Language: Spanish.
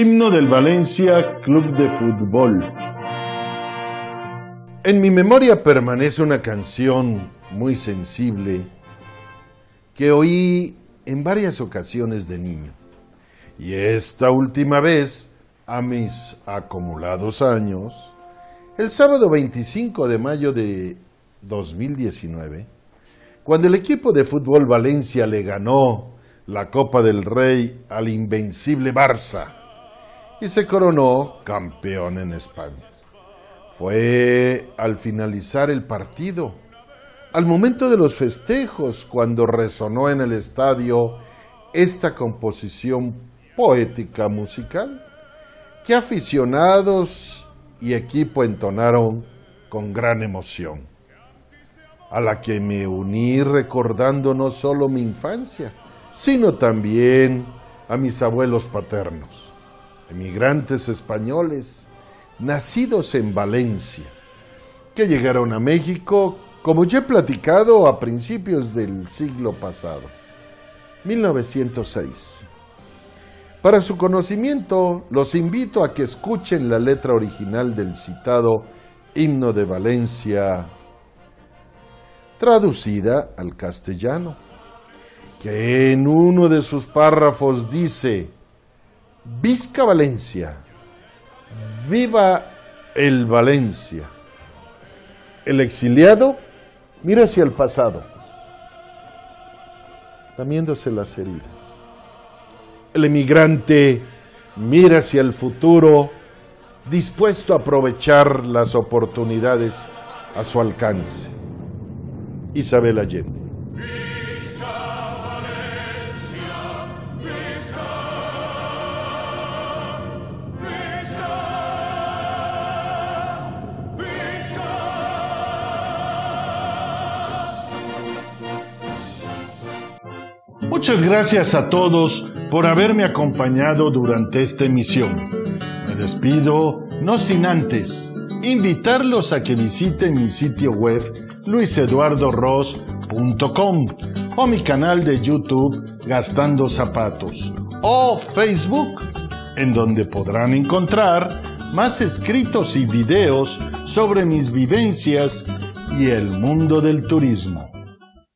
Himno del Valencia Club de Fútbol. En mi memoria permanece una canción muy sensible que oí en varias ocasiones de niño. Y esta última vez, a mis acumulados años, el sábado 25 de mayo de 2019, cuando el equipo de fútbol Valencia le ganó la Copa del Rey al invencible Barça y se coronó campeón en España. Fue al finalizar el partido, al momento de los festejos, cuando resonó en el estadio esta composición poética musical que aficionados y equipo entonaron con gran emoción, a la que me uní recordando no solo mi infancia, sino también a mis abuelos paternos, emigrantes españoles, nacidos en Valencia, que llegaron a México, como ya he platicado, a principios del siglo pasado, 1906. Para su conocimiento, los invito a que escuchen la letra original del citado Himno de Valencia, traducida al castellano, que en uno de sus párrafos dice, Visca Valencia, Viva el Valencia. El exiliado mira hacia el pasado, tamiéndose las heridas. El emigrante mira hacia el futuro, dispuesto a aprovechar las oportunidades a su alcance. Isabel Allende. Muchas gracias a todos por haberme acompañado durante esta emisión. Me despido, no sin antes, invitarlos a que visiten mi sitio web luiseduardoros.com o mi canal de YouTube Gastando Zapatos o Facebook, en donde podrán encontrar más escritos y videos sobre mis vivencias y el mundo del turismo.